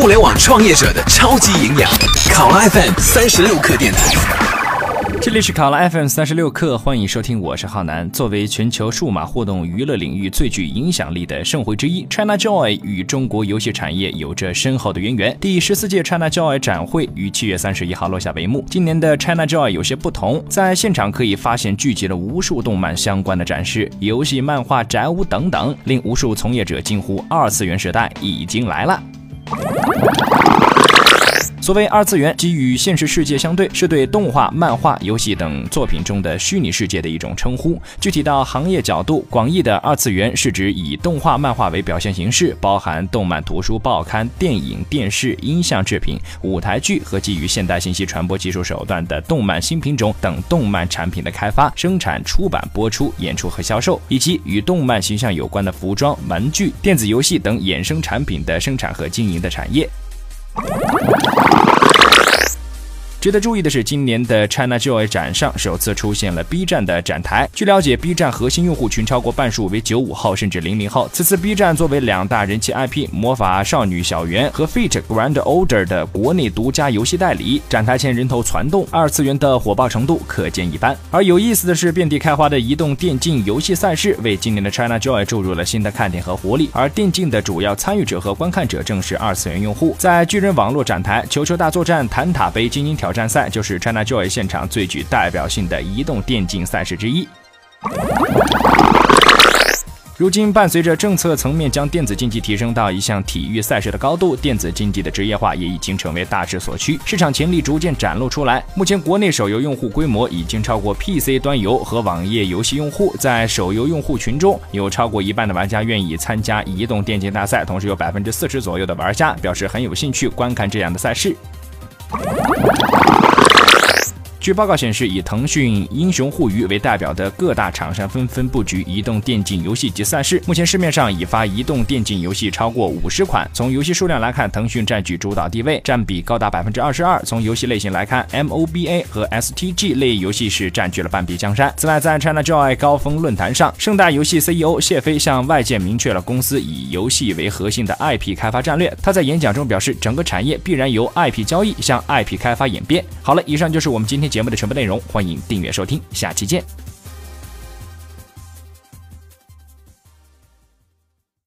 互联网创业者的超级营养，考拉 FM 三十六课电台。这里是考拉 FM 三十六课，欢迎收听，我是浩南。作为全球数码互动娱乐领域最具影响力的盛会之一，ChinaJoy 与中国游戏产业有着深厚的渊源。第十四届 ChinaJoy 展会于七月三十一号落下帷幕。今年的 ChinaJoy 有些不同，在现场可以发现聚集了无数动漫相关的展示，游戏、漫画、宅屋等等，令无数从业者惊呼：二次元时代已经来了。you 所谓二次元，即与现实世界相对，是对动画、漫画、游戏等作品中的虚拟世界的一种称呼。具体到行业角度，广义的二次元是指以动画、漫画为表现形式，包含动漫、图书、报刊、电影、电视、音像制品、舞台剧和基于现代信息传播技术手段的动漫新品种等动漫产品的开发、生产、出版、播出、演出和销售，以及与动漫形象有关的服装、玩具、电子游戏等衍生产品的生产和经营的产业。值得注意的是，今年的 ChinaJoy 展上首次出现了 B 站的展台。据了解，B 站核心用户群超过半数为九五后甚至零零后。此次 B 站作为两大人气 IP《魔法少女小圆》和《Fate Grand Order》的国内独家游戏代理，展台前人头攒动，二次元的火爆程度可见一斑。而有意思的是，遍地开花的移动电竞游戏赛事为今年的 ChinaJoy 注入了新的看点和活力。而电竞的主要参与者和观看者正是二次元用户。在巨人网络展台，《球球大作战》《坦塔杯精英挑》。战战赛就是 ChinaJoy 现场最具代表性的移动电竞赛事之一。如今，伴随着政策层面将电子竞技提升到一项体育赛事的高度，电子竞技的职业化也已经成为大势所趋，市场潜力逐渐展露出来。目前，国内手游用户规模已经超过 PC 端游和网页游戏用户，在手游用户群中有超过一半的玩家愿意参加移动电竞大赛，同时有百分之四十左右的玩家表示很有兴趣观看这样的赛事。据报告显示，以腾讯、英雄互娱为代表的各大厂商纷纷布局移动电竞游戏及赛事。目前市面上已发移动电竞游戏超过五十款。从游戏数量来看，腾讯占据主导地位，占比高达百分之二十二。从游戏类型来看，MOBA 和 STG 类游戏是占据了半壁江山。此外，在 ChinaJoy 高峰论坛上，盛大游戏 CEO 谢飞向外界明确了公司以游戏为核心的 IP 开发战略。他在演讲中表示，整个产业必然由 IP 交易向 IP 开发演变。好了，以上就是我们今天节。节目的全部内容，欢迎订阅收听，下期见。